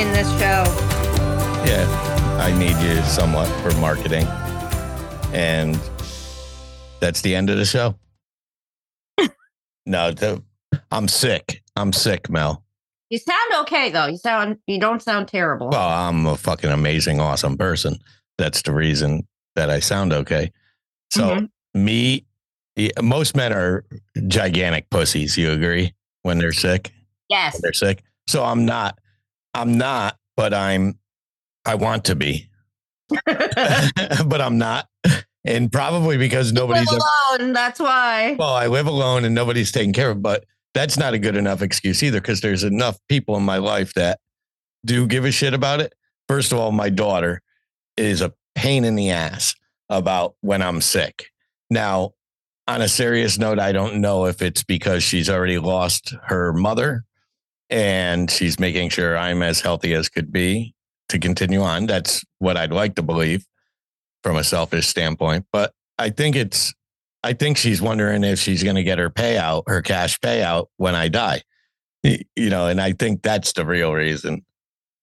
in this show. Yeah, I need you somewhat for marketing. And that's the end of the show. no, the, I'm sick. I'm sick, Mel. You sound okay though. You sound you don't sound terrible. Well, I'm a fucking amazing, awesome person. That's the reason that I sound okay. So, Mhm. me, most men are gigantic pussies. You agree when they're sick? yes. When they're sick. So I'm not. I'm not, but I'm. I want to be, but I'm not. And probably because Live nobody's. alone. That's why. well, I live alone and nobody's taking care of. But that's not a good enough excuse either, because there's enough people in my life that do give a shit about it. First of all, my daughter is a pain in the ass about when I'm sick. Now, on a serious note, I don't know if it's because she's already lost her mother and she's making sure I'm as healthy as could be to continue on. That's what I'd like to believe from a selfish standpoint. But I think it's, I think she's wondering if she's going to get her payout, her cash payout when I die. You know, and I think that's the real reason.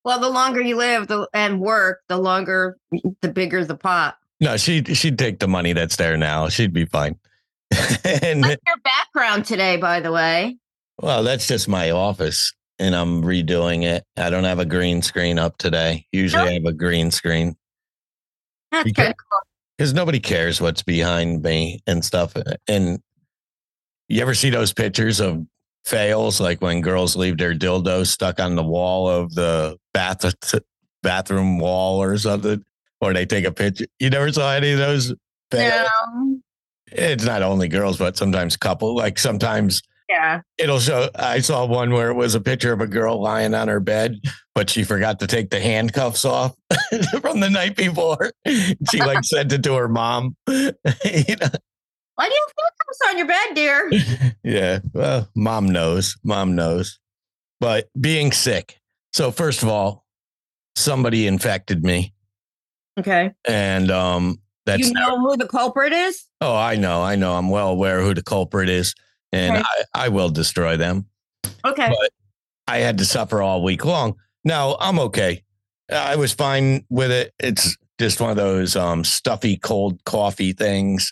Well, the longer you live the, and work, the longer, the bigger the pot. No, she she'd take the money that's there now. She'd be fine. and What's your background today, by the way? well, that's just my office, and I'm redoing it. I don't have a green screen up today. Usually, I have a green screen That's Because- kind of cool. because nobody cares what's behind me and stuff. And you ever see those pictures of fails, like when girls leave their dildo stuck on the wall of the bath uh, bathroom wall or something, or they take a picture? You never saw any of those fails? No. It's not only girls, but sometimes couple. Like sometimes Yeah. it'll show. I saw one where it was a picture of a girl lying on her bed, but she forgot to take the handcuffs off from the night before. She like sent it to her mom. you know? Why do you have handcuffs on your bed, dear? Yeah. Well, mom knows. Mom knows. But being sick. So first of all, somebody infected me, Okay. and um, that's you know who the culprit is? Oh, I know, I know. I'm well aware who the culprit is, and Okay. I, I will destroy them. Okay. But I had to suffer all week long. Now I'm okay. I was fine with it. It's just one of those um, stuffy cold coffee things.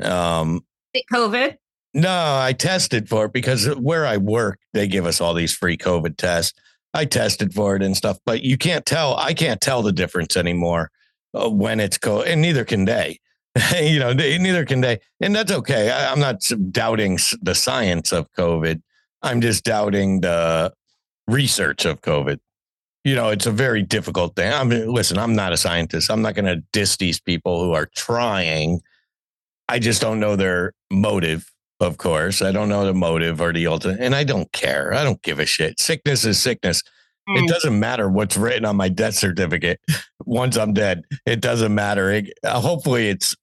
Um, COVID. no, I tested for it because where I work, they give us all these free COVID tests. I tested for it and stuff, but you can't tell. I can't tell the difference anymore uh, when it's COVID, and neither can they. you know, they, neither can they, and that's okay. I, I'm not doubting the science of COVID. I'm just doubting the research of COVID. You know, it's a very difficult thing. I mean, listen, I'm not a scientist. I'm not going to diss these people who are trying. I just don't know their motive of course. I don't know the motive or the ultimate, and I don't care. I don't give a shit. Sickness is sickness. Mm. It doesn't matter what's written on my death certificate once I'm dead. It doesn't matter. It, uh, hopefully, it's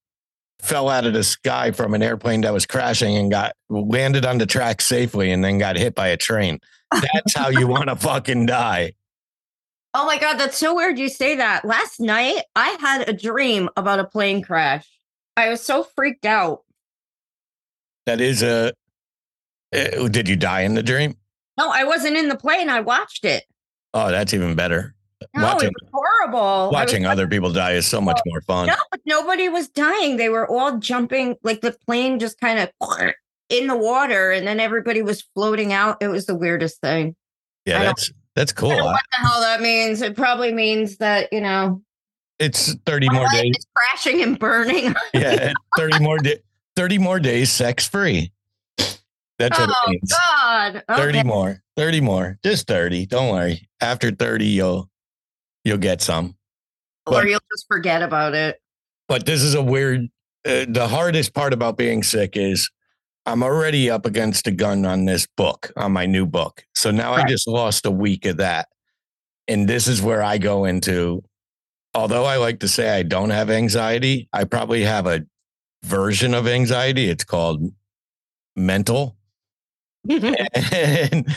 fell out of the sky from an airplane that was crashing and got landed on the track safely and then got hit by a train. That's how you want to fucking die. Oh my God, that's so weird you say that. Last night, I had a dream about a plane crash. I was so freaked out. That is a. uh, Did you die in the dream? No, I wasn't in the plane. I watched it. Oh, that's even better. No, Watching- it was horrible. I was Watching other people die is so much more fun. No, but nobody was dying. They were all jumping, like the plane just kind of in the water, and then everybody was floating out. It was the weirdest thing. Yeah, I that's that's I cool. don't know what the hell that means? It probably means that you know It's 30 more days. crashing and burning. Yeah, 30 more days. 30 more days sex free. That's what oh it means. God! 30 more. 30 more. Just 30. Don't worry. After 30 you'll you'll get some. or you'll just forget about it. But this is a weird uh, the hardest part about being sick is I'm already up against a gun on this book, on my new book. So now I just lost a week of that. And this is where I go into although I like to say I don't have anxiety, I probably have a version of anxiety. It's called mental. and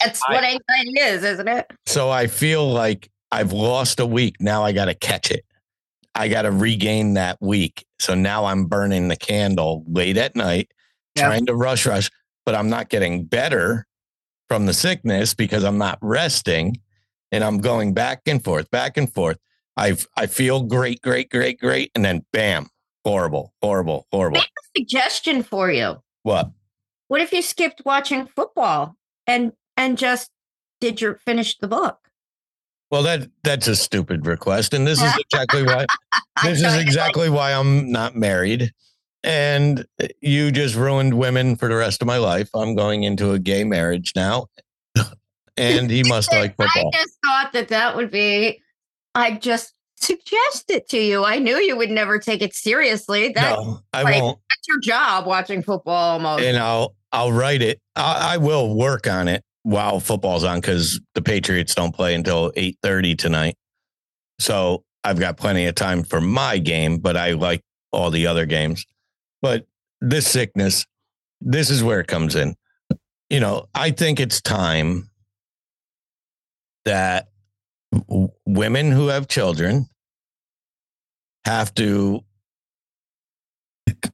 That's what anxiety is, isn't it? so I feel like I've lost a week. Now I got to catch it. I got to regain that week. So now I'm burning the candle late at night, Yeah. trying to rush, rush, but I'm not getting better from the sickness because I'm not resting and I'm going back and forth, back and forth. I I feel great, great, great, great. And then bam, horrible, horrible, horrible. Suggestion for you. What? What if you skipped watching football and and just did your finish the book? Well, that that's a stupid request, and this is exactly why this is exactly why I'm not married. And eh, you just ruined women for the rest of my life. I'm going into a gay marriage now, and he must like football. I just thought that that would be. I just suggested it to you. I knew you would never take it seriously. That, No, I like- won't, That's your job, watching football almost. and I'll I'll write it. I, I will work on it while football's on because the Patriots don't play until eight thirty tonight. So I've got plenty of time for my game, but I like all the other games. But this sickness, this is where it comes in. You know, I think it's time that w- women who have children have to,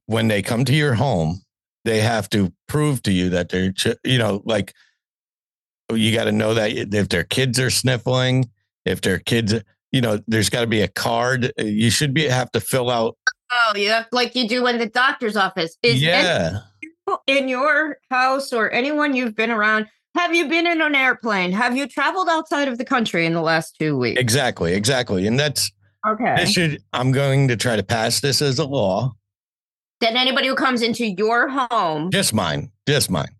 when they come to your home, they have to prove to you that they're, you know, like you got to know that if their kids are sniffling, if their kids, you know, there's got to be a card. Uh, you should be have to fill out. oh, yeah, like you do in the doctor's office. Is yeah. in your house or anyone you've been around? Have you been in an airplane? Have you traveled outside of the country in the last two weeks? Exactly, exactly. And that's Okay. this should I'm going to try to pass this as a law. Then anybody who comes into your home, Just mine. Just mine.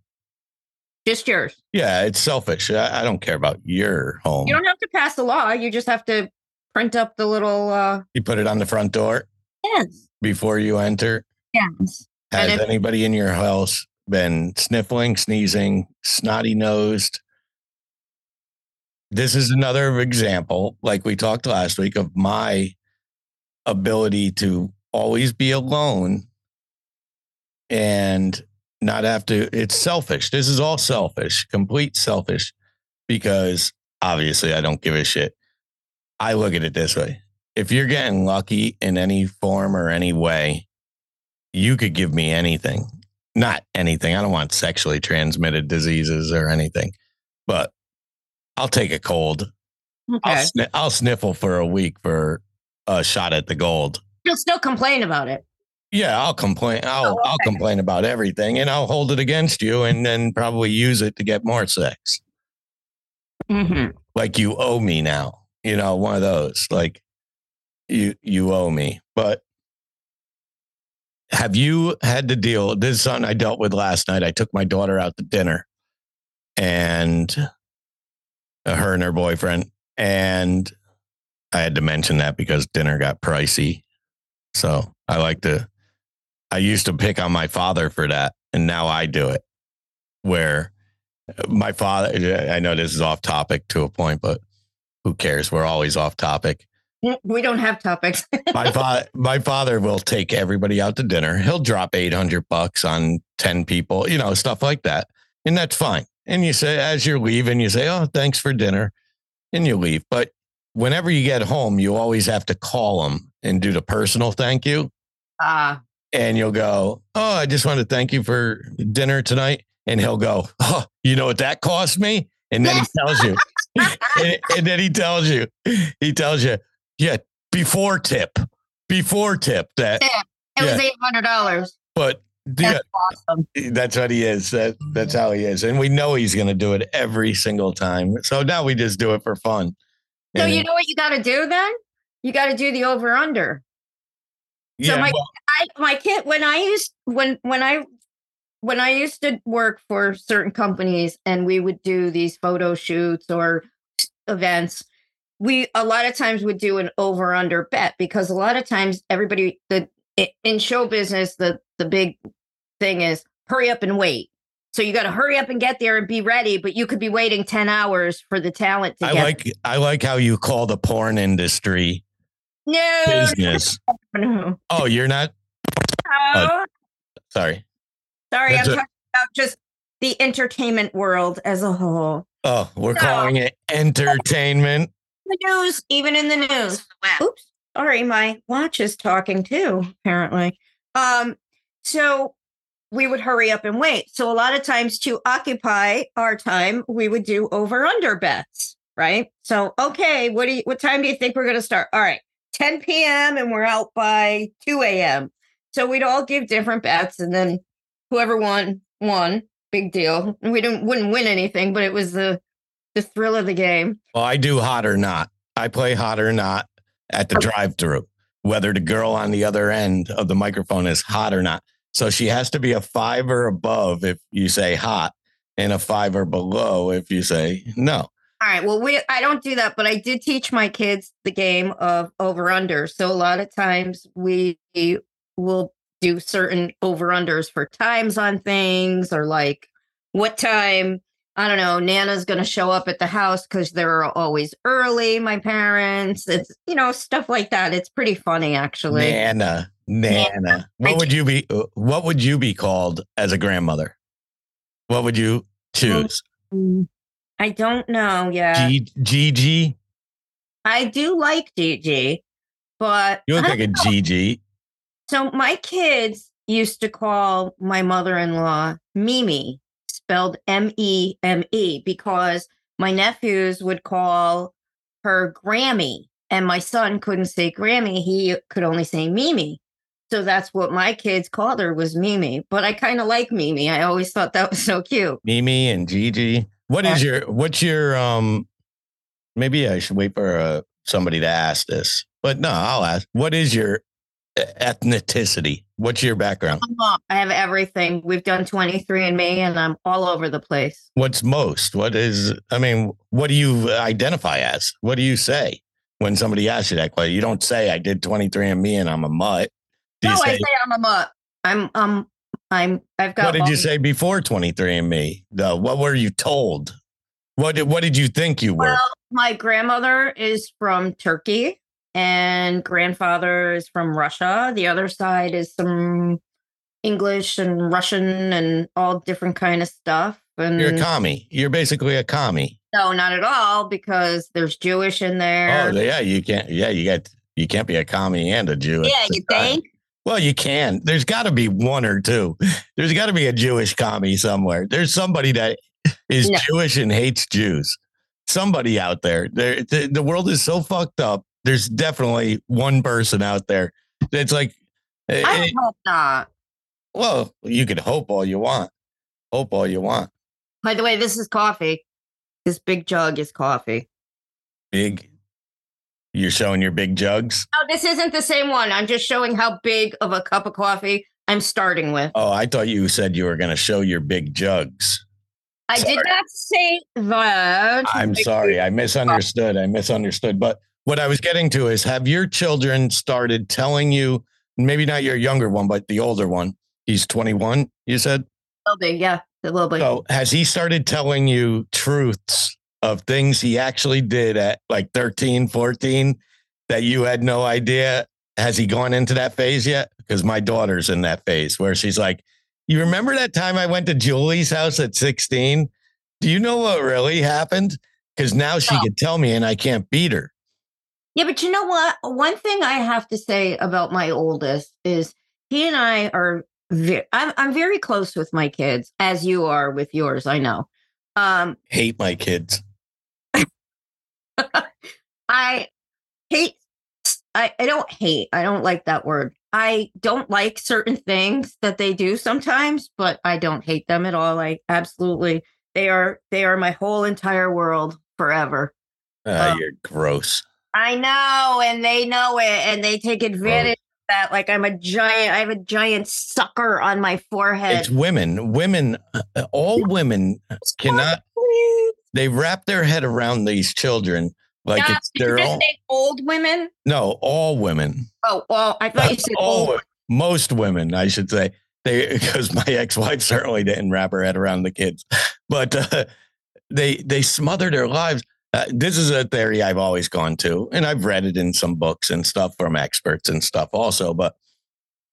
Just yours. Yeah, it's selfish. I, I don't care about your home. You don't have to pass the law. You just have to print up the little uh You put it on the front door yes. before you enter. Yes. Has if- anybody in your house been sniffling, sneezing, snotty nosed? This is another example, like we talked last week, of my ability to always be alone and not have to. It's selfish. This is all selfish, complete selfish, because obviously I don't give a shit. I look at it this way if you're getting lucky in any form or any way, you could give me anything. Not anything. I don't want sexually transmitted diseases or anything, but I'll take a cold. I'll, Okay. I'll sniffle for a week for a shot at the gold. You'll still complain about it. Yeah, I'll complain. I'll Oh, I'll complain about everything, and I'll hold it against you, and then probably use it to get more sex. Mm-hmm. Like you owe me now. You know, one of those. Like you you owe me. But have you had to deal? This is something I dealt with last night. I took my daughter out to dinner, and uh, her and her boyfriend, and I had to mention that because dinner got pricey. So I like to. I used to pick on my father for that, and now I do it. Where my father, I know this is off topic to a point, but who cares? We're always off topic. We don't have topics. My father, my father will take everybody out to dinner. He'll drop eight hundred bucks on ten people, you know, stuff like that, and that's fine. And you say, as you're leaving, you say, "Oh, thanks for dinner," and you leave. But whenever you get home, you always have to call him and do the personal thank you. Ah, and you'll go, Oh, I just want to thank you for dinner tonight. And he'll go, Oh, you know what that cost me? And then he tells you, and, and then he tells you, he tells you, yeah, before tip, before tip that, it was eight hundred dollars. but yeah, That's awesome. that's what he is. That, that's how he is. And we know he's going to do it every single time. So now we just do it for fun. So And- you know what you got to do then? You got to do the over under. So my- well, I my kid when I used when when I when I used to work for certain companies and we would do these photo shoots or events, we a lot of times would do an over under bet because a lot of times everybody the in show business the the big thing is hurry up and wait. So you got to hurry up and get there and be ready, but you could be waiting 10 hours for the talent to I get like, I like how you call the porn industry no, business. no, Oh, you're not? no. Sorry. Sorry, That's I'm a- talking about just the entertainment world as a whole. Oh, we're So- calling it entertainment. The news, even in the news. Oops. Sorry, my watch is talking too, apparently. Um, so we would hurry up and wait. So a lot of times to occupy our time, we would do over under bets, right? So okay, what do you what time do you think we're gonna start? All right, 10 p.m. and we're out by 2 a.m. So we'd all give different bets and then whoever won won. Big deal. We didn't wouldn't win anything, but it was the the thrill of the game. Well, I do hot or not. I play hot or not at the drive through, whether the girl on the other end of the microphone is hot or not. So she has to be a five or above if you say hot, and a five or below if you say no. All right. Well, we I don't do that, but I did teach my kids the game of over under. So a lot of times we will do certain over unders for times on things or like what time I don't know, Nana's going to show up at the house because they're always early, my parents. It's, you know, stuff like that. It's pretty funny, actually. Nana, Nana. What would you be? uh, What would you be called as a grandmother? What would you choose? Mm, I don't know. Yeah. G- Gigi. I do like Gigi, but You look like a. Gigi. So my kids used to call my mother-in-law Mimi, spelled M-E-M-E, because my nephews would call her Grammy, and my son couldn't say Grammy; he could only say Mimi. So that's what my kids called her was Mimi. But I kind of like Mimi. I always thought that was so cute. Mimi and Gigi. What is your what's your um maybe I should wait for uh, somebody to ask this. But no, I'll ask. What is your ethnicity? What's your background? I have everything. We've done 23 and me, and I'm all over the place. What's most? What is I mean, what do you identify as? What do you say when somebody asks you that question? You don't say I did 23 and me and I'm a mutt. Do No, you I say say I'm a mutt. I'm um I'm I've got what did you say before 23 and me? The what were you told? What did what did you think you were? Well, my grandmother is from Turkey and grandfather is from Russia. The other side is some English and Russian and all different kind of stuff. And You're a commie. You're basically a commie. no, not at all, because there's Jewish in there. Oh, yeah, you can't. Yeah, you got. You can't be a commie and a Jew. yeah, you uh, think? Well, you can. There's got to be one or two. There's got to be a Jewish commie somewhere. There's somebody that is No. Jewish and hates Jews. Somebody out there. There, the, the world is so fucked up. There's definitely one person out there. It's like, eh, I eh, hope not. well, you can hope all you want. Hope all you want. By the way, this is coffee. This big jug is coffee. Big. You're showing your big jugs. No, this isn't the same one. I'm just showing how big of a cup of coffee I'm starting with. Oh, I thought you said you were going to show your big jugs. I did not say that. I'm sorry. I misunderstood. I misunderstood. But what I was getting to is have your children started telling you, maybe not your younger one, but the older one, he's 21, you said? A little bit, yeah, a little bit. So has he started telling you truths of things he actually did at like 13, 14 that you had no idea? Has he gone into that phase yet? Because my daughter's in that phase where she's like, You remember that time I went to Julie's house at 16? Do you know what really happened? Because now she No. could tell me and I can't beat her. Yeah, but you know what? One thing I have to say about my oldest is he and I are. I'm I'm very close with my kids, as you are with yours. I know. Um, Hate my kids. I hate. I, I don't hate. I don't like that word. I don't like certain things that they do sometimes, but I don't hate them at all. I absolutely they are they are my whole entire world forever. Ah, Oh. you're gross. I know, and they know it, and they take advantage of that. Like I'm a giant. I have a giant sucker on my forehead. It's women. Women, uh, all women cannot, they wrap their head around these children like Yeah, it's their own. old women. No, all women. Oh well, I thought you said all, old. most women, I should say. They because my ex-wife certainly didn't wrap her head around the kids, but uh, they they smother their lives. Uh, this is a theory I've always gone to, and I've read it in some books and stuff from experts and stuff also. But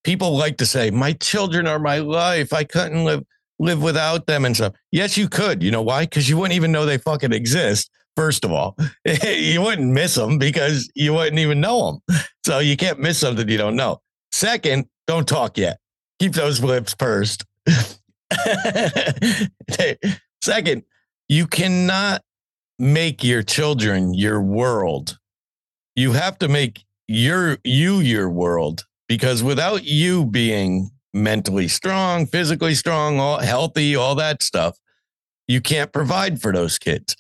people like to say, "My children are my life. I couldn't live." Live without them and stuff. Yes, you could. You know why? Because you wouldn't even know they fucking exist. First of all, you wouldn't miss them because you wouldn't even know them. So you can't miss something you don't know. Second, don't talk yet. Keep those lips pursed. Second, you cannot make your children your world. You have to make your you your world because without you being mentally strong, physically strong, all healthy, all that stuff, you can't provide for those kids.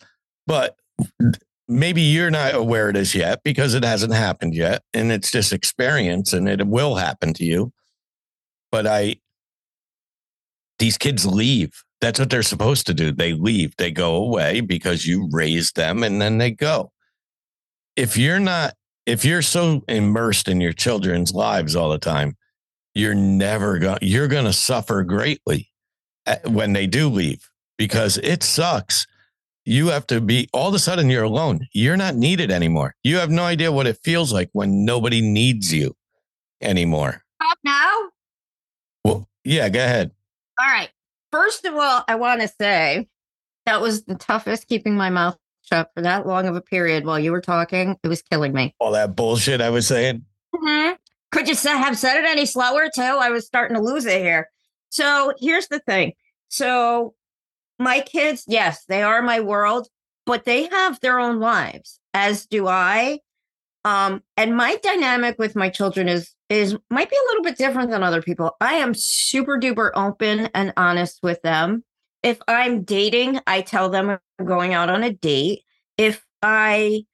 But maybe you're not aware of this yet because it hasn't happened yet and it's just experience and it will happen to you. But I these kids leave. That's what they're supposed to do. They leave, they go away because you raised them and then they go. If you're not, if you're so immersed in your children's lives all the time, you're never going to you're going to suffer greatly eh, when they do leave because it sucks. You have to be all of a sudden you're alone. You're not needed anymore. You have no idea what it feels like when nobody needs you anymore. Stop now. Well, yeah, go ahead. All right. First of all, I want to say that was the toughest keeping my mouth shut for that long of a period while you were talking. It was killing me. All that bullshit I was saying. Mm-hmm. Could you have said it any slower too? I was starting to lose it here. So here's the thing. So my kids, yes, they are my world, but they have their own lives, as do I. Um, and my dynamic with my children is is might be a little bit different than other people. I am super duper open and honest with them. If I'm dating, I tell them I'm going out on a date. If I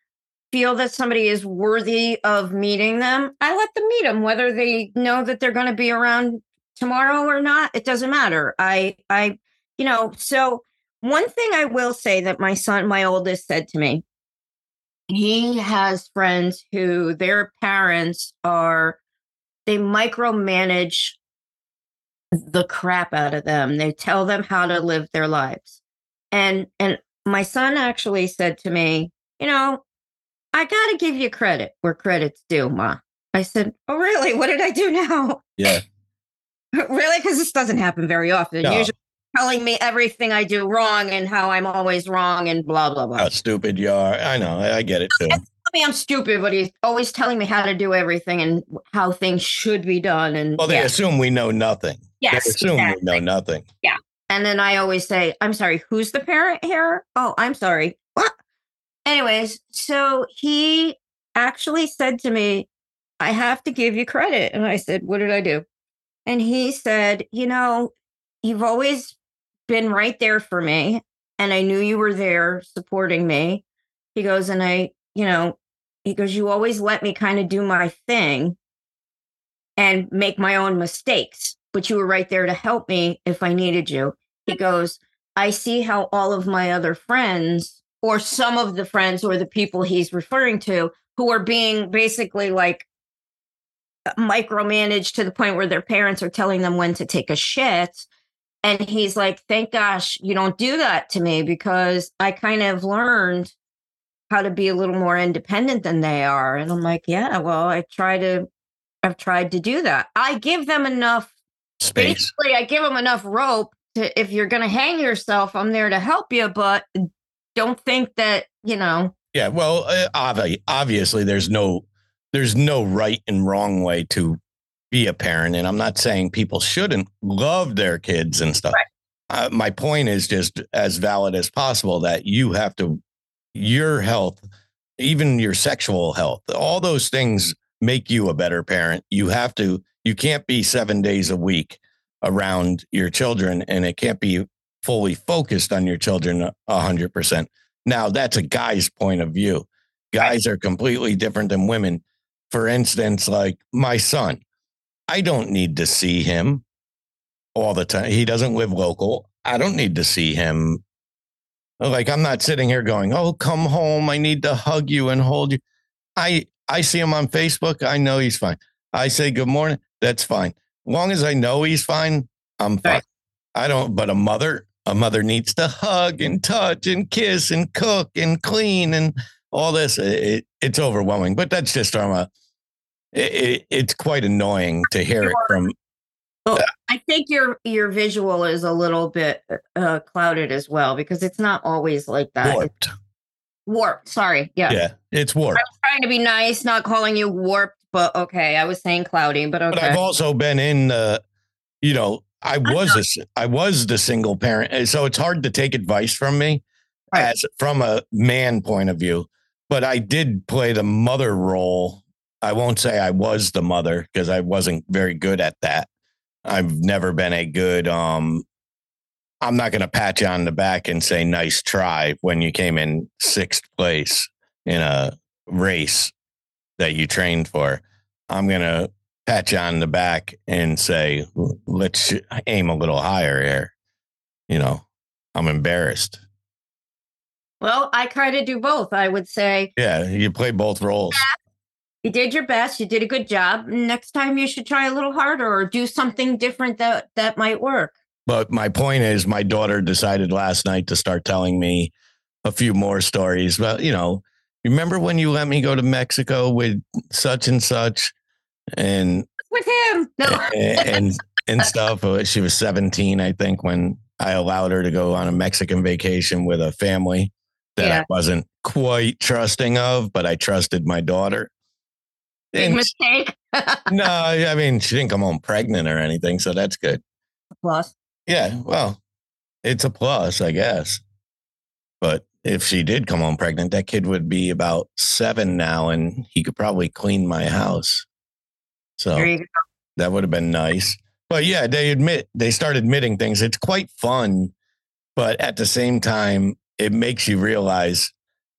feel that somebody is worthy of meeting them, I let them meet them, whether they know that they're going to be around tomorrow or not. It doesn't matter. I, I, you know, so one thing I will say that my son, my oldest, said to me, he has friends who their parents are they micromanage the crap out of them. They tell them how to live their lives. And and my son actually said to me, you know, I got to give you credit where credit's due, ma. I said, "Oh, really? What did I do now?" Yeah. really? Because this doesn't happen very often. No. Usually, telling me everything I do wrong and how I'm always wrong and blah blah blah. How stupid you are. I know. I, I get it too me I'm stupid, but he's always telling me how to do everything and how things should be done. And well, they yeah. assume we know nothing. Yes, they assume exactly. we know nothing. Yeah. And then I always say, I'm sorry, who's the parent here? Oh, I'm sorry. What? Anyways, so he actually said to me, I have to give you credit. And I said, What did I do? And he said, You know, you've always been right there for me. And I knew you were there supporting me. He goes, And I you know, he goes, You always let me kind of do my thing and make my own mistakes, but you were right there to help me if I needed you. He goes, I see how all of my other friends, or some of the friends, or the people he's referring to, who are being basically like micromanaged to the point where their parents are telling them when to take a shit. And he's like, Thank gosh you don't do that to me because I kind of learned how to be a little more independent than they are. And I'm like, yeah, well, I try to, I've tried to do that. I give them enough space. Basically, I give them enough rope to, if you're going to hang yourself, I'm there to help you, but don't think that, you know. Yeah. Well, uh, obviously there's no, there's no right and wrong way to be a parent. And I'm not saying people shouldn't love their kids and stuff. Right. Uh, my point is just as valid as possible that you have to your health, even your sexual health, all those things make you a better parent. You have to, you can't be seven days a week around your children and it can't be fully focused on your children a hundred percent. Now that's a guy's point of view. Guys are completely different than women. For instance, like my son, I don't need to see him all the time. He doesn't live local. I don't need to see him like I'm not sitting here going, "Oh, come home. I need to hug you and hold you." I I see him on Facebook. I know he's fine. I say good morning. That's fine. As long as I know he's fine, I'm fine. Right. I don't. But a mother, a mother needs to hug and touch and kiss and cook and clean and all this. It, it's overwhelming. But that's just from a. It, it, it's quite annoying to hear it from Well, I think your your visual is a little bit uh, clouded as well because it's not always like that. warped. Warped. Sorry. Yeah. Yeah, it's warped. I was trying to be nice, not calling you warped, but okay. I was saying cloudy, but okay. But I've also been in the, you know, I was a, I was the single parent, so it's hard to take advice from me Right. as from a man point of view. But I did play the mother role. I won't say I was the mother because I wasn't very good at that. I've never been a good. um I'm not going to pat you on the back and say nice try when you came in sixth place in a race that you trained for. I'm going to pat you on the back and say, let's aim a little higher here. You know, I'm embarrassed. well, I kind of do both. I would say Yeah, you play both roles. you did your best, you did a good job. Next time you should try a little harder or do something different that that might work. But my point is, my daughter decided last night to start telling me a few more stories. Well, you know, remember when you let me go to Mexico with such and such and With him. No. and and stuff. Uh, She was 17, I think, when I allowed her to go on a Mexican vacation with a family that Yeah. I wasn't quite trusting of, but I trusted my daughter. Big And mistake. no, I mean, she didn't come home pregnant or anything, so that's good. Plus. Yeah, well, it's a plus, I guess. But if she did come home pregnant, that kid would be about seven now, and he could probably clean my house. So There you go. that would have been nice. But yeah, they admit they start admitting things. It's quite fun, but at the same time, it makes you realize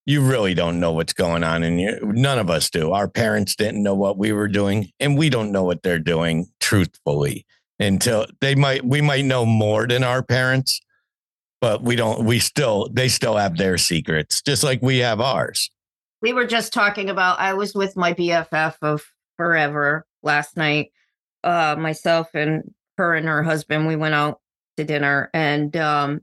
you really don't know what's going on, and you, none of us do. Our parents didn't know what we were doing, and we don't know what they're doing. Truthfully, until they might, we might know more than our parents, but we don't. We still, they still have their secrets, just like we have ours. we were just talking about I was with my BFF of forever last night. Uh myself and her and her husband, we went out to dinner and um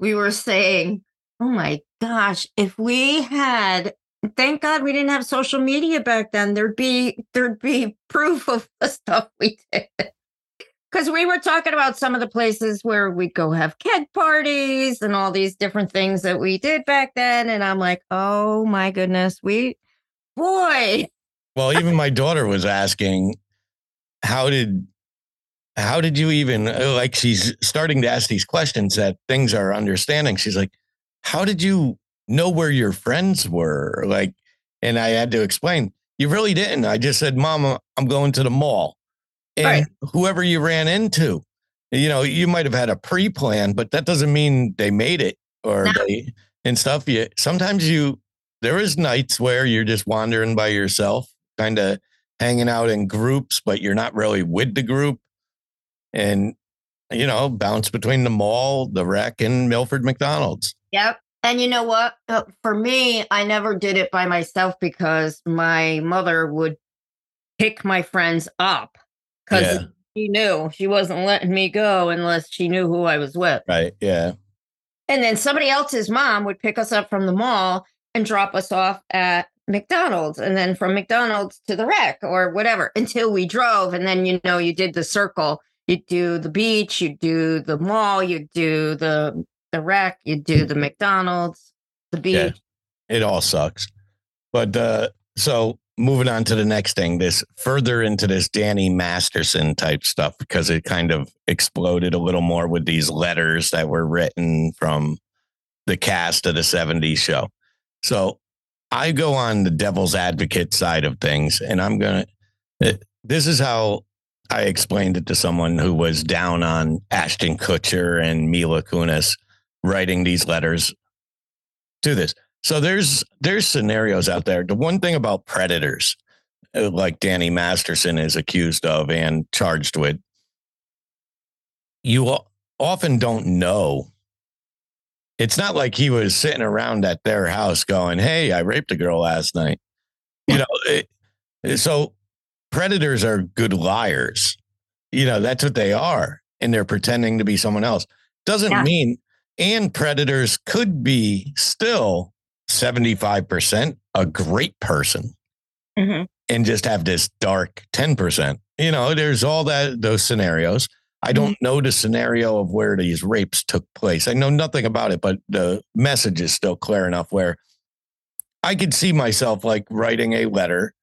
we were saying, "Oh my gosh, if we had thank God we didn't have social media back then, there'd be there'd be proof of the stuff we did." Because we were talking about some of the places where we'd go have keg parties and all these different things that we did back then. And I'm like, oh my goodness, we, boy, Well, even my daughter was asking, how did how did you even uh, like she's starting to ask these questions that things are understanding. She's like, how did you know where your friends were? Like, and I had to explain, you really didn't. I just said, Mama, I'm going to the mall. And Right. whoever you ran into, you know, you might have had a pre-plan, but that doesn't mean they made it or No. they and stuff. You sometimes you there is nights where you're just wandering by yourself, kind of hanging out in groups, but you're not really with the group. And you know, bounce between the mall, the rec, and Milford McDonald's. Yep. And you know what? Uh, for me, I never did it by myself because my mother would pick my friends up because Yeah. she knew she wasn't letting me go unless she knew who I was with. Right. Yeah. And then somebody else's mom would pick us up from the mall and drop us off at McDonald's and then from McDonald's to the rec or whatever until we drove. And then, you know, you did the circle. You'd do the beach, you'd do the mall, you'd do the the rec, you'd do the McDonald's, the beach. Yeah. It all sucks. But uh, so moving on to the next thing, this further into this Danny Masterson type stuff, because it kind of exploded a little more with these letters that were written from the cast of the 70s show. So I go on the devil's advocate side of things, and I'm going to, this is how I explained it to someone who was down on Ashton Kutcher and Mila Kunis writing these letters to this. So there's there's scenarios out there. The one thing about predators, uh, like Danny Masterson is accused of and charged with, you often don't know. It's not like he was sitting around at their house going, "Hey, I raped a girl last night." You know, it, so predators are good liars. You know, that's what they are, and they're pretending to be someone else. Doesn't Yeah. mean and predators could be still 75% a great person Mhm. and just have this dark 10%. you know, there's all that those scenarios. I don't mm-hmm. know the scenario of where these rapes took place. I know nothing about it, but the message is still clear enough where I could see myself like writing a letter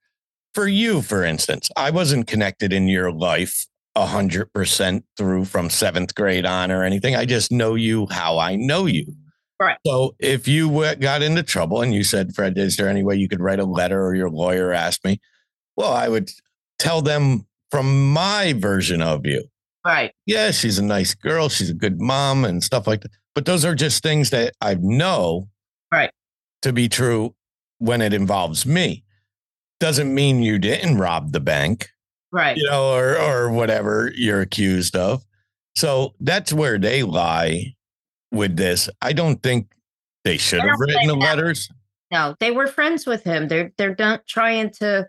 for you, for instance. I wasn't connected in your life a hundred percent through from seventh grade on or anything. I just know you how I know you. Right. So if you got into trouble and you said, Fred, is there any way you could write a letter or your lawyer asked me? Well, I would tell them from my version of you. Right. Yeah, she's a nice girl. She's a good mom and stuff like that. But those are just things that I know Right. to be true when it involves me. Doesn't mean you didn't rob the bank Right. you know, or or whatever you're accused of. So that's where they lie with this. I don't think they should have written the letters. No, they were friends with him. They're they're not trying to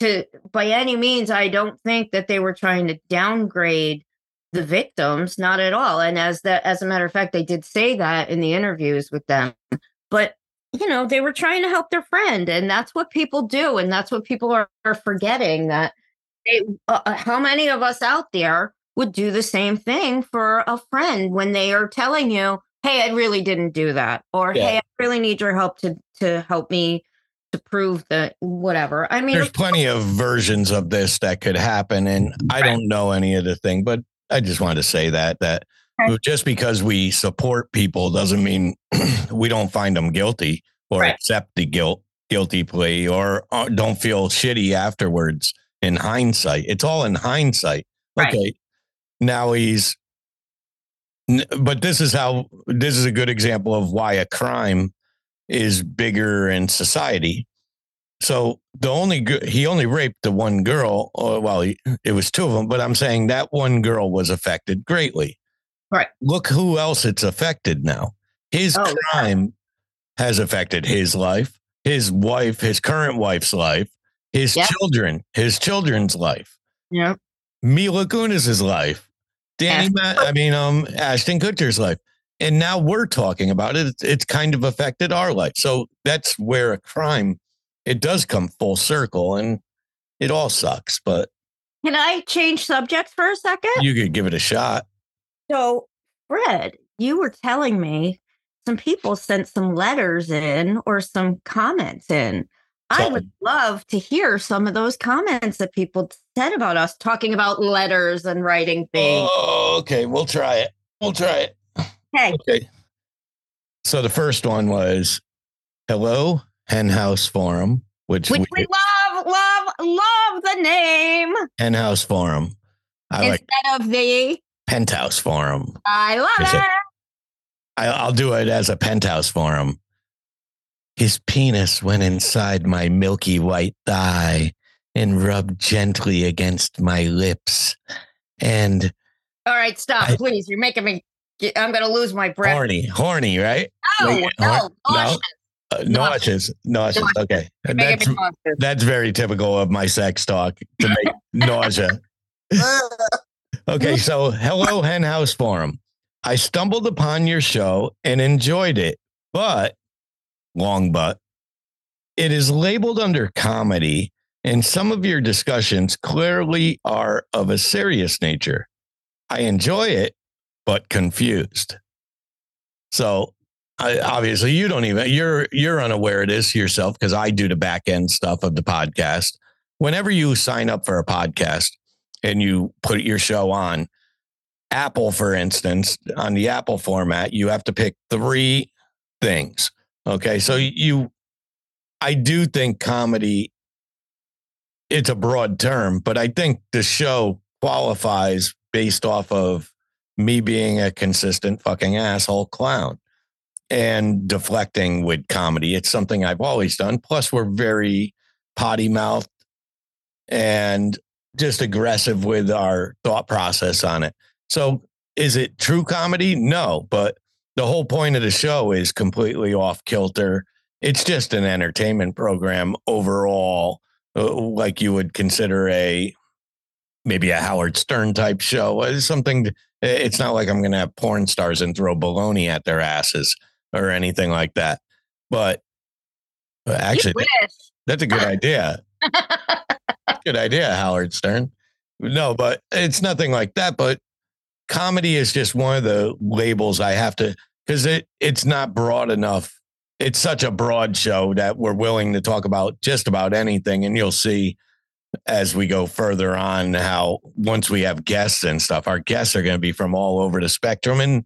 to by any means. I don't think that they were trying to downgrade the victims, not at all. And as that as a matter of fact, they did say that in the interviews with them. But you know, they were trying to help their friend, and that's what people do, and that's what people are, are forgetting that they. Uh, uh, how many of us out there would do the same thing for a friend when they are telling you, "Hey, I really didn't do that," or Yeah. "Hey, I really need your help to to help me to prove that whatever." I mean, There's plenty of versions of this that could happen, and I don't know any of the thing, but I just wanted to say that that Okay. just because we support people doesn't mean we don't find them guilty or Right. accept the guilt guilty plea or uh, don't feel shitty afterwards in hindsight. It's all in hindsight. Right. Okay. Now he's but this is how this is a good example of why a crime is bigger in society. So the only he only raped the one girl. Well, he, it was two of them, but I'm saying that one girl was affected greatly. Right. Look who else it's affected now. His Oh, yeah. crime has affected his life, his wife, his current wife's life, his Yep. children, his children's life, yeah, Mila Kunis's life, Danny, I mean, um, Ashton Kutcher's life, and now we're talking about it. It's, it's kind of affected our life. So that's where a crime it does come full circle, and it all sucks. But can I change subjects for a second? you could give it a shot. So, Fred, you were telling me some people sent some letters in or some comments in. I would love to hear some of those comments that people said about us talking about letters and writing things. Oh, okay, we'll try it. We'll try it. Hey, Okay. So the first one was, "Hello, Henhouse Forum," which, which we, we love, love, love the name Henhouse Forum. I like instead of the. Penthouse Forum. I love it-. I, I'll do it as a penthouse forum. His penis went inside my milky white thigh and rubbed gently against my lips. And All right, stop, I- please. You're making me. I'm going to lose my breath. horny, horny, right? No, Wait, no, no? nauseous. Uh, nauseous, nauseous. Nauseous. Okay, that's nauseous. that's very typical of my sex talk to make nausea. Okay, so hello, Henhouse Forum. I stumbled upon your show and enjoyed it, but long but it is labeled under comedy, and some of your discussions clearly are of a serious nature. I enjoy it, but confused. So I, obviously, you don't even you're you're unaware of this yourself because I do the back end stuff of the podcast. Whenever you sign up for a podcast and you put your show on, Apple, for instance, on the Apple format, you have to pick three things. Okay. So you, I do think comedy, it's a broad term, but I think the show qualifies based off of me being a consistent fucking asshole clown and deflecting with comedy. It's something I've always done. Plus, we're very potty mouthed and just aggressive with our thought process on it. So, is it true comedy? No, but the whole point of the show is completely off kilter. It's just an entertainment program overall, uh, like you would consider a maybe a Howard Stern type show. Something. It's not like I'm going to have porn stars and throw baloney at their asses or anything like that. But uh, actually, that's a good idea. Good idea, Howard Stern. No, but it's nothing like that. But comedy is just one of the labels I have to because it it's not broad enough. It's such a broad show that we're willing to talk about just about anything, and you'll see as we go further on how once we have guests and stuff, our guests are going to be from all over the spectrum, and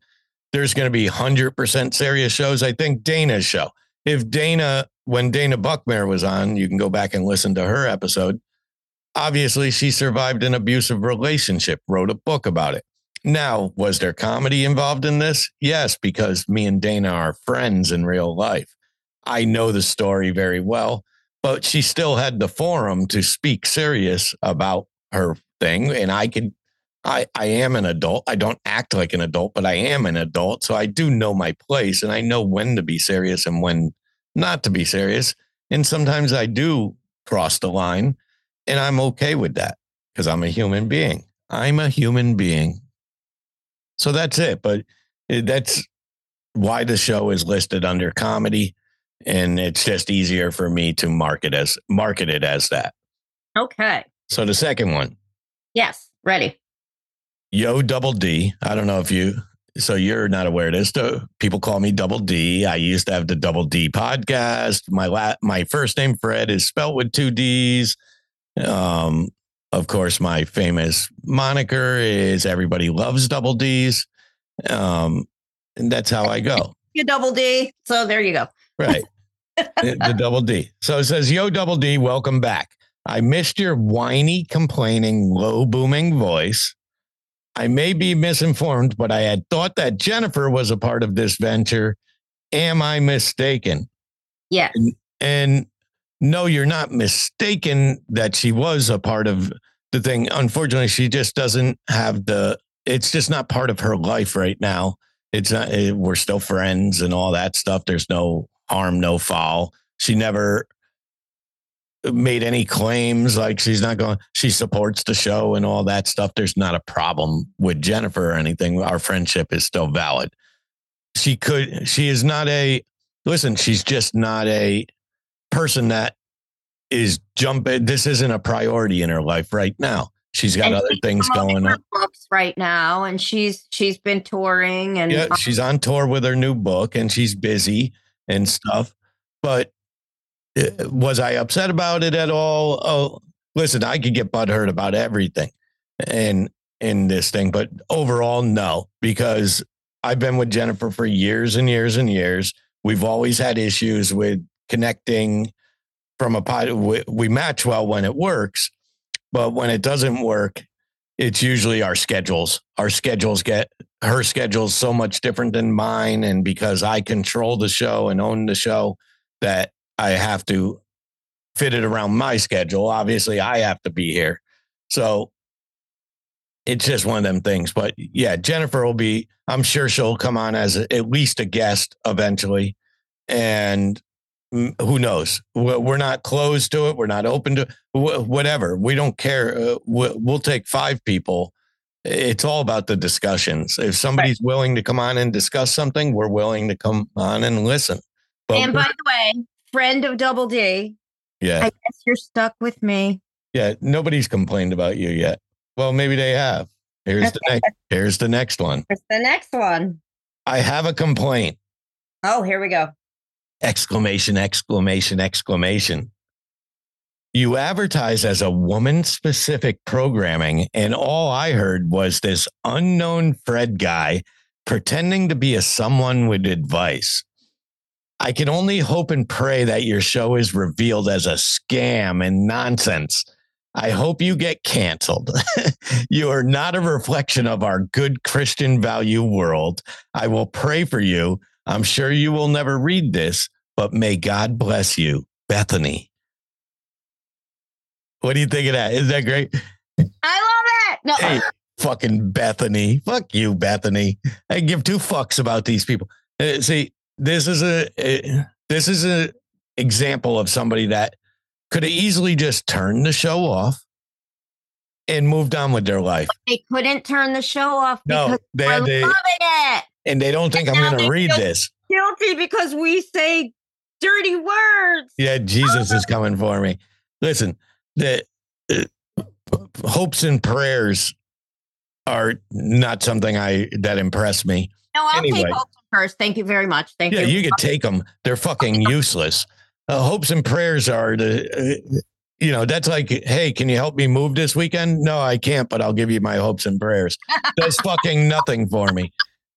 there's going to be hundred percent serious shows. I think Dana's show. If Dana, when Dana Buckmare was on, you can go back and listen to her episode. Obviously, she survived an abusive relationship, wrote a book about it. Now, was there comedy involved in this? Yes, because me and Dana are friends in real life. I know the story very well, but she still had the forum to speak serious about her thing. And I can, I, I am an adult. I don't act like an adult, but I am an adult. So I do know my place and I know when to be serious and when not to be serious. And sometimes I do cross the line and I'm okay with that because I'm a human being. I'm a human being. So that's it. But eh, that's why the show is listed under comedy. And it's just easier for me to market as market it as that. Okay. So the second one. Yes. Ready. Yo Double D. I don't know if you so you're not aware of this. People call me Double D. I used to have the Double D podcast. My la- my first name Fred is spelled with two D's. Um, of course, my famous moniker is everybody loves double D's. Um, and that's how I go. You double D. So there you go. Right. the, the double D. So it says, Yo, double D, welcome back. I missed your whiny, complaining, low booming voice. I may be misinformed, but I had thought that Jennifer was a part of this venture. Am I mistaken? Yes. And, and no, you're not mistaken that she was a part of the thing. Unfortunately, she just doesn't have the, it's just not part of her life right now. It's not, it, we're still friends and all that stuff. There's no harm, no foul. She never made any claims like she's not going, she supports the show and all that stuff. There's not a problem with Jennifer or anything. Our friendship is still valid. She could, she is not a, listen, she's just not a, person that is jumping. This isn't a priority in her life right now. She's got and other she's things going on. Books right now, and she's she's been touring, and yeah, she's on tour with her new book, and she's busy and stuff. But uh, was I upset about it at all? Oh, listen, I could get butthurt about everything, and in this thing, but overall, no, because I've been with Jennifer for years and years and years. We've always had issues with connecting from a pod. We, we match well when it works, but when it doesn't work, it's usually our schedules. Our schedules get her schedule is so much different than mine. And because I control the show and own the show, that I have to fit it around my schedule. Obviously, I have to be here. So it's just one of them things. But yeah, Jennifer will be, I'm sure she'll come on as a, at least a guest eventually. And who knows? We're not closed to it. We're not open to whatever. We don't care. Uh, we'll take five people. It's all about the discussions. If somebody's right. willing to come on and discuss something, we're willing to come on and listen. But and by the way, friend of Double D. Yeah. I guess you're stuck with me. Yeah. Nobody's complained about you yet. Well, maybe they have. Here's the next. Here's the next one. Here's the next one. I have a complaint. Oh, here we go exclamation, exclamation, exclamation. You advertise as a woman specific programming, and all I heard was this unknown Fred guy pretending to be a someone with advice. I can only hope and pray that your show is revealed as a scam and nonsense. I hope you get canceled. you are not a reflection of our good Christian value world. I will pray for you I'm sure you will never read this, but may God bless you, Bethany. What do you think of that? Is that great? I love it. No. Hey, fucking Bethany. Fuck you, Bethany. I give two fucks about these people. Uh, see, this is a uh, this is an example of somebody that could have easily just turned the show off and moved on with their life. They couldn't turn the show off no, they, are they, loving it and they don't think and I'm going to read this. Guilty because we say dirty words. Yeah, Jesus is coming for me. Listen, the uh, hopes and prayers are not something I that impress me. No, I'll Anyway. take hopes first. Thank you very much. Thank Yeah, you. you could take them. They're fucking useless. Uh, hopes and prayers are the, uh, you know, that's like, hey, can you help me move this weekend? No, I can't, but I'll give you my hopes and prayers. That's fucking nothing for me.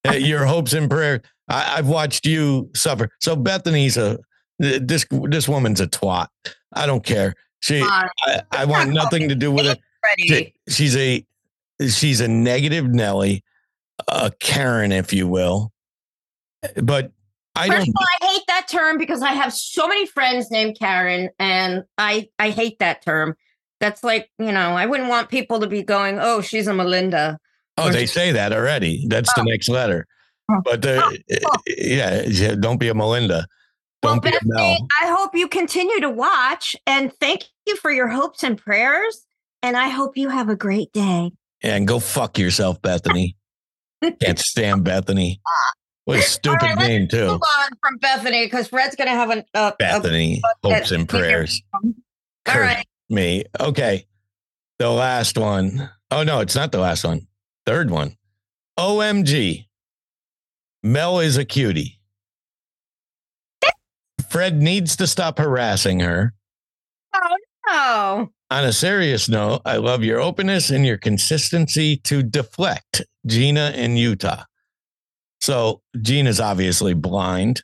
Uh, your hopes and prayers. I, I've watched you suffer. So Bethany's a this this woman's a twat. I don't care. She, Come I, I want nothing to do with it. She- she's a she's a negative Nelly, a Karen, if you will. But I First don't. all, I hate that term because I have so many friends named Karen, and I I hate that term. That's like you know I wouldn't want people to be going, oh, she's a Melinda. Oh, they say that already. That's the Oh. next letter. Oh. But the, Oh. Eh, eh, yeah, yeah, don't be a Melinda. Don't be a Mel. I hope you continue to watch, and thank you for your hopes and prayers. And I hope you have a great day. And go fuck yourself, Bethany. Can't stand Bethany. What a stupid right, name too. Move on from Bethany because Fred's going to have an. Uh, Bethany. that- Hopes and prayers. All right, Me. Okay. The last one. Oh no, it's not the last one. Third one. OMG. Mel is a cutie. Fred needs to stop harassing her. Oh, On a serious note, I love your openness and your consistency to deflect Gina in Utah. So Gina's obviously blind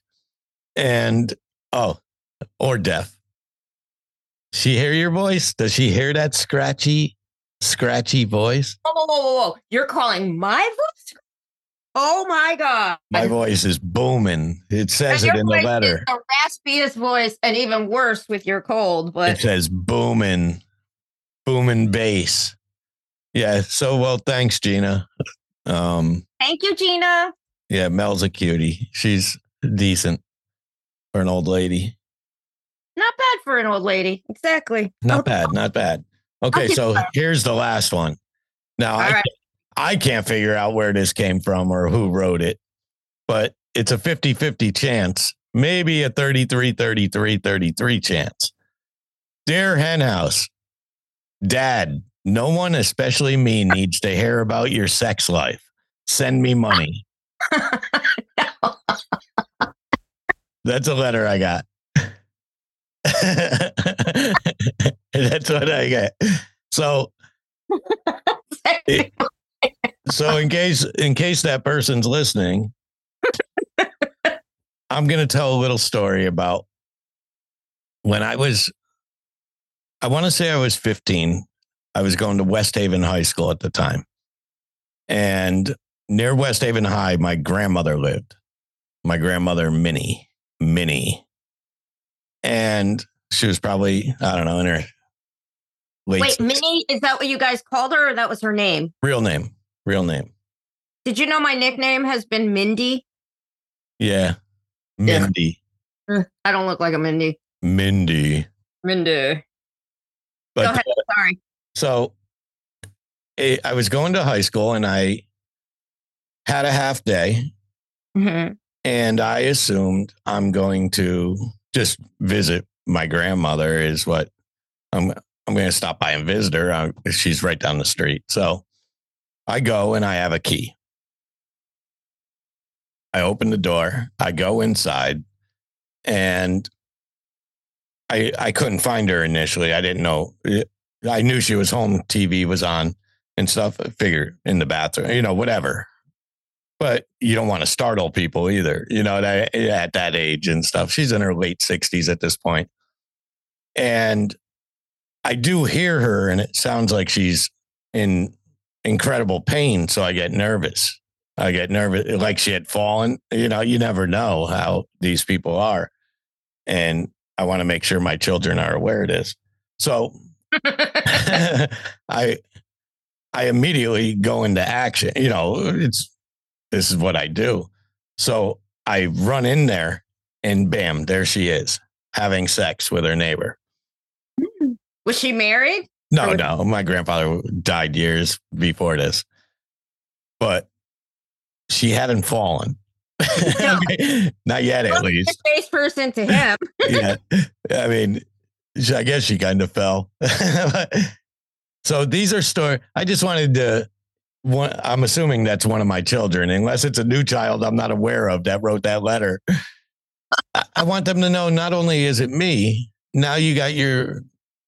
and oh, or deaf. She hear your voice? Does she hear that scratchy, scratchy voice? whoa, whoa, whoa, whoa, whoa! You're calling my voice? Oh my god! My voice is booming. It says it in the letter. The raspiest voice, and even worse with your cold. But it says booming, booming bass. Yeah. So well, thanks, Gina. Um, thank you, Gina. Yeah, Mel's a cutie. She's decent for an old lady. Not bad for an old lady. Exactly. Not bad, not bad. Okay, so here's the last one. Now I right. I can't figure out where this came from or who wrote it, but it's a 50-50 chance, maybe a 33 33 33 chance. Dear Henhouse, Dad, no one, especially me, needs to hear about your sex life. Send me money. That's a letter I got. That's what I get. So, so in case in case that person's listening, I'm going to tell a little story about when I was I want to say I was 15. I was going to West Haven High School at the time. And near West Haven High, my grandmother lived. My grandmother Minnie, Minnie. And she was probably, I don't know, in her late Wait, Minnie, is that what you guys called her, or that was her name? real name, real name. Did you know my nickname has been Mindy? Yeah. Yeah. Mindy. Uh, I don't look like a Mindy. Mindy. Mindy. But Go ahead. Sorry. so I was going to high school and I had a half day Mhm. and I assumed I'm going to just visit my grandmother is what I'm I'm going to stop by and visit her. I, she's right down the street. So I go and I have a key. I open the door, I go inside and I I couldn't find her initially. I didn't know. Eh, I knew she was home, TV was on and stuff. I in the bathroom, you know, whatever but you don't want to startle people either, you know, at, eh, at that age and stuff. She's in her late 60s at this point. And I do hear her, and it sounds like she's in incredible pain. So I get nervous. I get nervous, like she had fallen. You know, you never know how these people are. And I want to make sure my children are aware of this. So I I immediately go into action. You know, it's this is what I do. So I run in there and bam, there she is having sex with her neighbor. Hmm. was she married? No, no, my grandfather died years before this, but she hadn't fallen. No. Not yet, at least. Face person to him. yeah. I mean, I guess she kind of fell. So these are story. I just wanted to. One, I'm assuming that's one of my children, unless it's a new child I'm not aware of that wrote that letter. I, I want them to know not only is it me, now you got your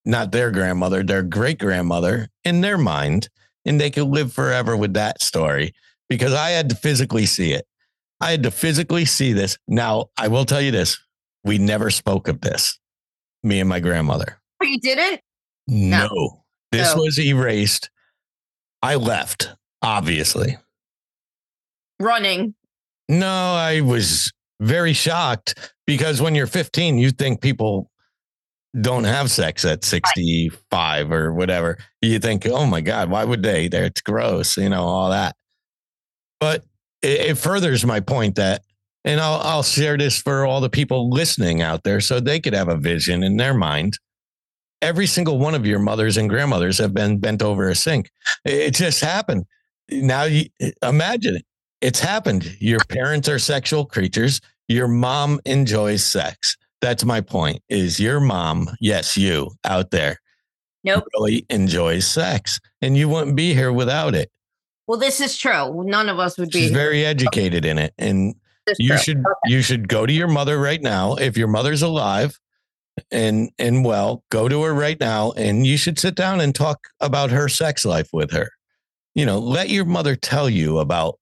not their grandmother, their great grandmother in their mind, and they could live forever with that story because I had to physically see it. I had to physically see this. Now, I will tell you this we never spoke of this, me and my grandmother. Oh, you didn't? No, No. this No. was erased. I left, obviously. Running. No, I was very shocked because when you're 15, you think people don't have sex at 65 or whatever. You think, oh my God, why would they? It's gross, you know, all that. But it, it furthers my point that, and I'll, I'll share this for all the people listening out there so they could have a vision in their mind. Every single one of your mothers and grandmothers have been bent over a sink. It it just happened. Now you imagine it it's happened. Your parents are sexual creatures. Your mom enjoys sex. That's my point. Is your mom, yes, you out there, Nope. really enjoys sex, and you wouldn't be here without it. Well, this is true. None of us would be. She's very educated in it, and you true. should you should go to your mother right now if your mother's alive and and well go to her right now and you should sit down and talk about her sex life with her you know let your mother tell you about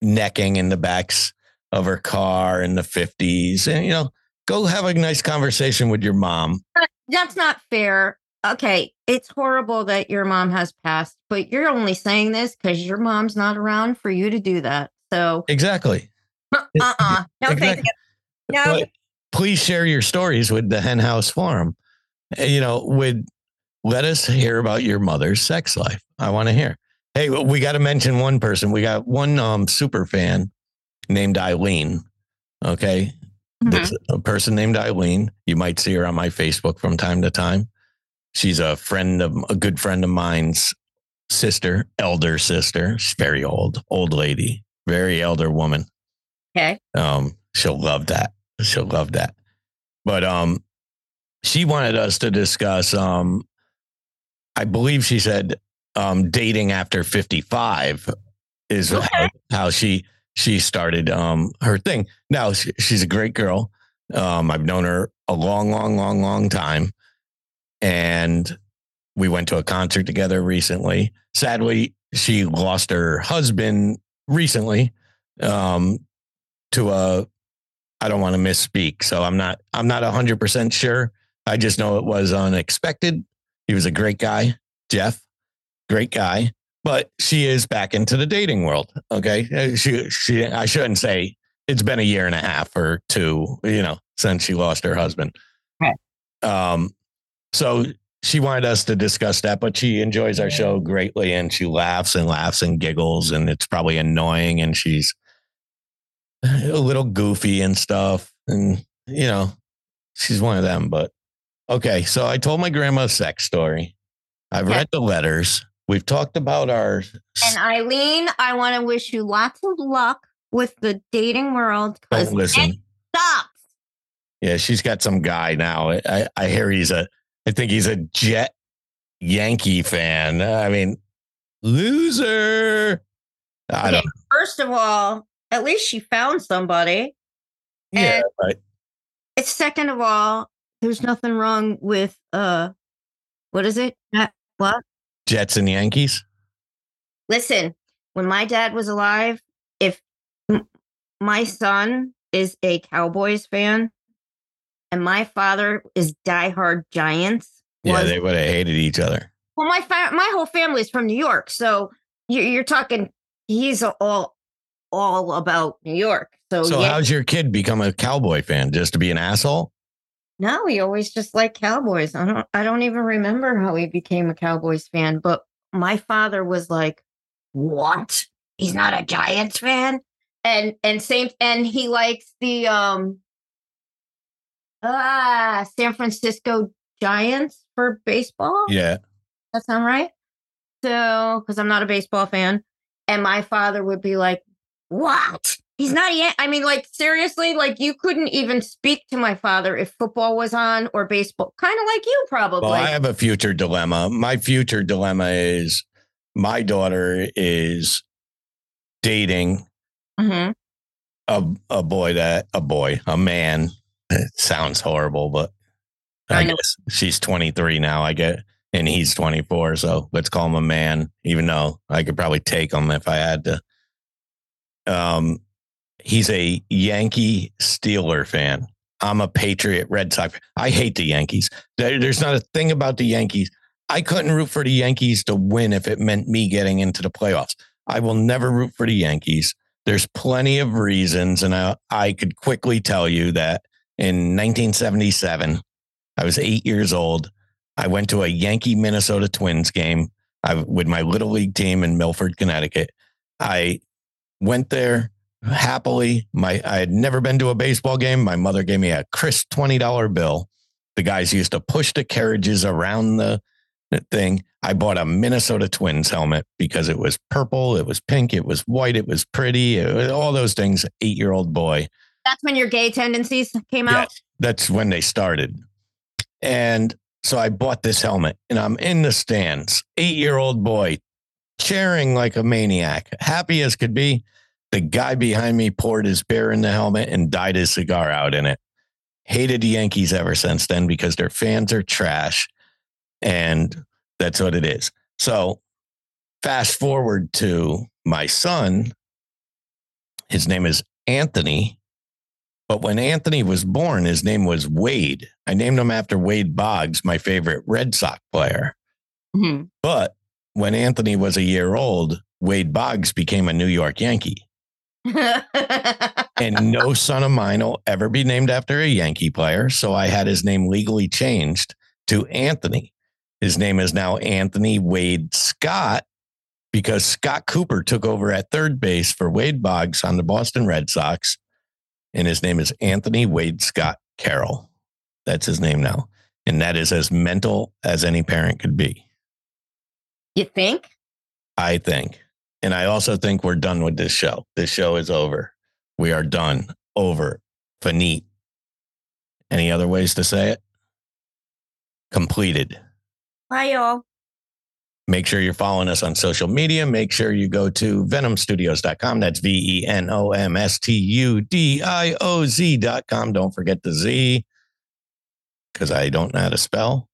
necking in the backs of her car in the 50s and you know go have a nice conversation with your mom That's not fair. Okay, it's horrible that your mom has passed, but you're only saying this because your mom's not around for you to do that. So, exactly uh uh No, thank Exactly. you. No, but please share your stories with the hen house forum Uh, you know with let us hear about your mother's sex life i want to hear hey we got to mention one person we got one um super fan named eileen okay Mhm. There's a person named eileen you might see her on my facebook from time to time she's a friend of a good friend of mine's sister elder sister she's very old old lady very elder woman okay. um, she'll love that. She'll love that. But um, she wanted us to discuss. Um, I believe she said um, dating after fifty five is Okay. how, how she she started um, her thing. Now she, she's a great girl. Um, I've known her a long, long, long, long time, and we went to a concert together recently. Sadly, she lost her husband recently um, to a I don't want to misspeak, so I'm not I'm not 100% sure. I just know it was unexpected. He was a great guy, Jeff. Great guy, but she is back into the dating world, okay? Uh, She she I shouldn't say it's been a year and a half or two, you know, since she lost her husband. Um so she wanted us to discuss that, but she enjoys our show greatly and she laughs and laughs and giggles and it's probably annoying and she's a little goofy and stuff. And, you know, she's one of them. But okay. So I told my grandma's sex story. I've Yeah. read the letters. We've talked about our. And Eileen, I want to wish you lots of luck with the dating world Don't listen. it sucks. Yeah, she's got some guy now. I, I hear he's a, I think he's a Jet Yankee fan. I mean, loser. I don't. Okay, First of all, at least she found somebody. Yeah, And- right. It's second of all, there's nothing wrong with uh, what is it? What? Jets and Yankees. Listen, when my dad was alive, if m- my son is a Cowboys fan and my father is diehard Giants, Yeah, was they would have hated each other. well, my fa- my whole family is from New York, so you're, you're talking. He's all all about New York. So, So yeah, how's your kid become a Cowboy fan? Just to be an asshole? No, he always just liked Cowboys. I don't I don't even remember how he became a Cowboys fan, but my father was like, "What? He's not a Giants fan?" And and same and he likes the um ah San Francisco Giants for baseball. Yeah. That sound right? So, because I'm not a baseball fan, and my father would be like, "What? He's not yet. I mean, like seriously, like you couldn't even speak to my father if football was on or baseball. Kind of like you, probably. Well, I have a future dilemma. My future dilemma is my daughter is dating Mhm. a a boy that a boy a man. It sounds horrible, but I, I know. guess she's 23 now. I get, and he's 24. So let's call him a man, even though I could probably take him if I had to. Um, he's a Yankee Steeler fan. I'm a Patriot Red Sox. I hate the Yankees. There's not a thing about the Yankees. I couldn't root for the Yankees to win if it meant me getting into the playoffs. I will never root for the Yankees. There's plenty of reasons, and I, I could quickly tell you that in 1977, I was eight years old. I went to a Yankee Minnesota Twins game I, with my little league team in Milford, Connecticut. I went there happily. My I had never been to a baseball game. My mother gave me a crisp twenty dollar bill. The guys used to push the carriages around the thing. I bought a Minnesota Twins helmet because it was purple, it was pink, it was white, it was pretty, it was all those things. Eight year old boy. That's when your gay tendencies came out. Yes, that's when they started. And so I bought this helmet and I'm in the stands, eight year old boy, cheering like a maniac, happy as could be. The guy behind me poured his beer in the helmet and dyed his cigar out in it. Hated the Yankees ever since then because their fans are trash. And that's what it is. So fast forward to my son. His name is Anthony. But when Anthony was born, his name was Wade. I named him after Wade Boggs, my favorite Red Sox player. Mhm. But when Anthony was a year old, Wade Boggs became a New York Yankee. And no son of mine will ever be named after a Yankee player. So I had his name legally changed to Anthony. His name is now Anthony Wade Scott because Scott Cooper took over at third base for Wade Boggs on the Boston Red Sox. And his name is Anthony Wade Scott Carroll. That's his name now. And that is as mental as any parent could be. you think? I think. And I also think we're done with this show. This show is over. We are done. Over. Finite. Any other ways to say it? Completed. Bye, y'all. Make sure you're following us on social media. Make sure you go to venomstudioz.com. That's V E N O M S T U D I O Z.com. Don't forget the Z because I don't know how to spell.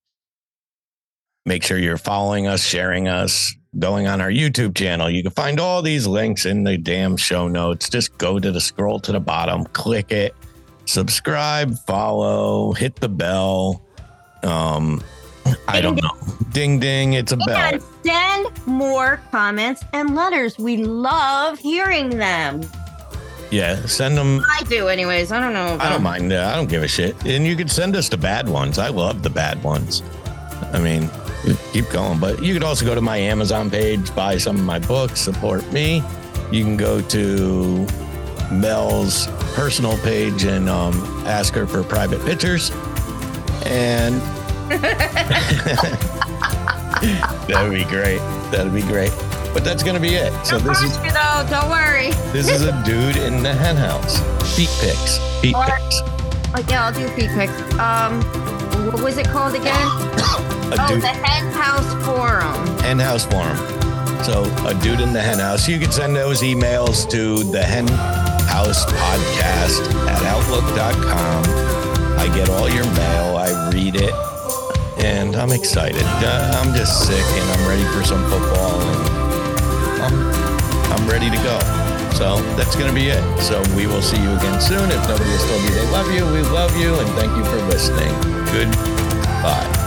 Make sure you're following us, sharing us, going on our YouTube channel. You can find all these links in the damn show notes. Just go to the scroll to the bottom, click it, subscribe, follow, hit the bell. Um, I don't know. Ding ding, it's a bell. Send more comments and letters. We love hearing them. Yeah, send them. I do, anyways. I don't know. I don't mind. Uh, I don't give a shit. And you could send us the bad ones. I love the bad ones. I mean, keep going. But you could also go to my Amazon page, buy some of my books, support me. You can go to Mel's personal page and um, ask her for private pictures. And that would be great. That would be great. But that's going to be it. So this is pressure, though. Don't worry. this is a dude in the hen house. Feet pics. Feet Or- pics. Yeah, I'll do feed pics. Um, what was it called again? Oh, dude the Hen House Forum. hen house forum. So a dude in the hen house. You can send those emails to the hen house podcast at outlook.com. I get all your mail. I read it. And I'm excited. Uh, I'm just sick and I'm ready for some football and I'm, I'm ready to go. So that's going to be it. So we will see you again soon. If nobody has told you they love you, we love you and thank you for listening. Goodbye.